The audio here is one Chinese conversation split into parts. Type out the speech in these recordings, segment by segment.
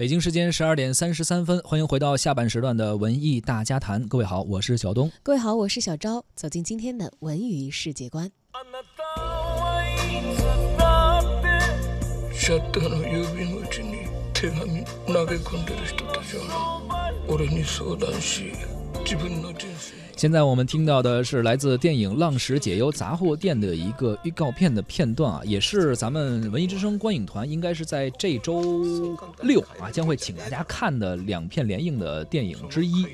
北京时间十二点三十三分，欢迎回到下半时段的文艺大家谈。各位好，我是小东。各位好，我是小昭。走进今天的文娱世界观。シャッターの郵便口に手紙投げ込んでる人たちは俺に相談し自分の人生现在我们听到的是来自电影《浪矢解忧杂货店》的一个预告片的片段啊，也是咱们文艺之声观影团应该是在这周六啊将会请大家看的两片联映的电影之一。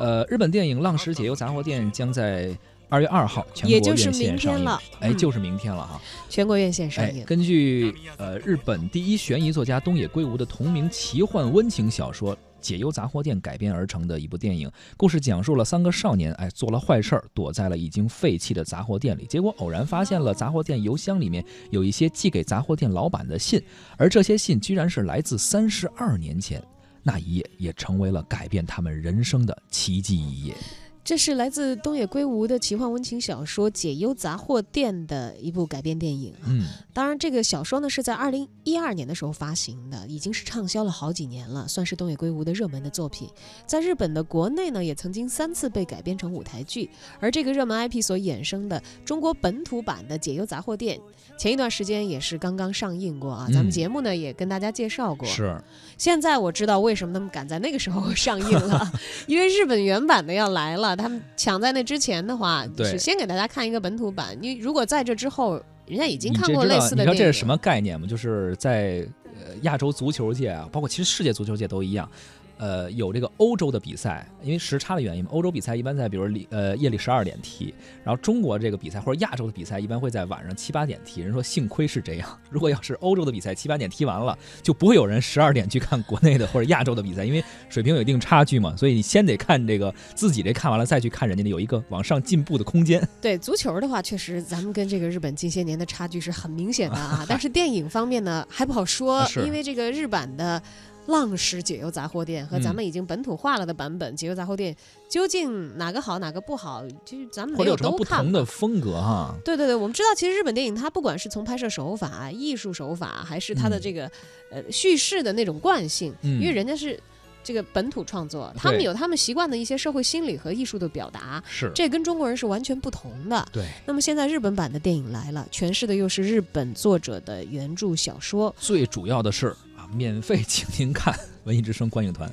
呃，日本电影《浪矢解忧杂货店》将在二月二号全国院线上映，哎，就是明天了哈，全国院线上映。根据呃日本第一悬疑作家东野圭吾的同名奇幻温情小说。 解忧杂货店改编而成的一部电影，故事讲述了三个少年，哎，做了坏事儿，躲在了已经废弃的杂货店里，结果偶然发现了杂货店邮箱里面有一些寄给杂货店老板的信，而这些信居然是来自三十二年前，那一夜也成为了改变他们人生的奇迹一页。这是来自东野圭吾的奇幻温情小说《解忧杂货店》的一部改编电影。嗯，当然，这个小说呢是在二零一二年的时候发行的，已经是畅销了好几年了，算是东野圭吾的热门的作品。在日本的国内呢，也曾经三次被改编成舞台剧。而这个热门 IP 所衍生的中国本土版的《解忧杂货店》，前一段时间也是刚刚上映过啊。咱们节目呢也跟大家介绍过。是。现在我知道为什么他们赶在那个时候 上映了，因为日本原版的要来了。他们抢在那之前的话，是先给大家看一个本土版。你如果在这之后，人家已经看过类似的，你知道这是什么概念吗？就是在呃亚洲足球界啊，包括其实世界足球界都一样。呃，有这个欧洲的比赛，因为时差的原因嘛，欧洲比赛一般在比如里呃夜里十二点踢，然后中国这个比赛或者亚洲的比赛一般会在晚上七八点踢。人说幸亏是这样，如果要是欧洲的比赛七八点踢完了，就不会有人十二点去看国内的或者亚洲的比赛，因为水平有一定差距嘛。所以你先得看这个自己这看完了再去看人家的，有一个往上进步的空间。对足球的话，确实咱们跟这个日本近些年的差距是很明显的啊。但是电影方面呢还不好说，因为这个日版的。浪矢解忧杂货店和咱们已经本土化了的版本解忧杂货店，究竟哪个好哪个不好？就是咱们没有都看。不同的风格哈。对对对，我们知道，其实日本电影它不管是从拍摄手法、艺术手法，还是它的这个呃叙事的那种惯性，因为人家是这个本土创作，他们有他们习惯的一些社会心理和艺术的表达，是这跟中国人是完全不同的。对。那么现在日本版的电影来了，诠释的又是日本作者的原著小说，最主要的是。免费请您看文艺之声观影团。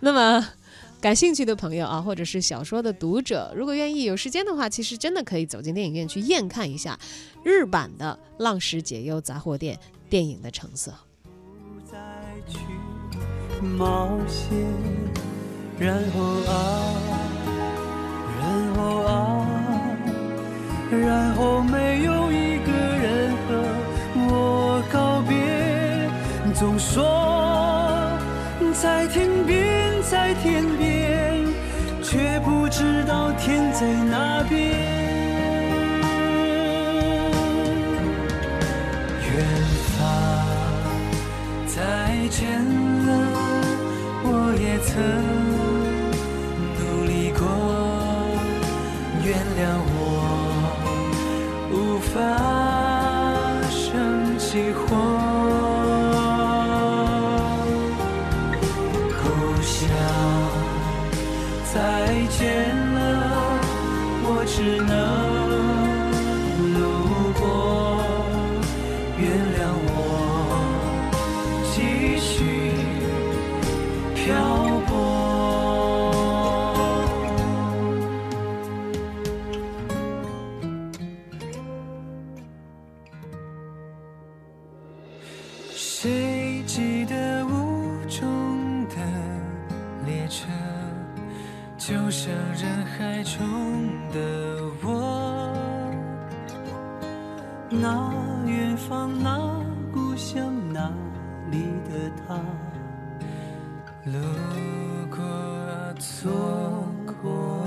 那么，感兴趣的朋友啊，或者是小说的读者，如果愿意有时间的话，其实真的可以走进电影院去验看一下日版的《浪矢解忧杂货店》电影的成色。不再去冒险，然后啊，然后啊，然后没总说在天边，在天边，却不知道天在哪边。远方再见了，我也曾只能路过，原谅我继续漂泊。谁记得雾中的列车？就像人海中的我，那远方，那故乡，那里的他，路过错过。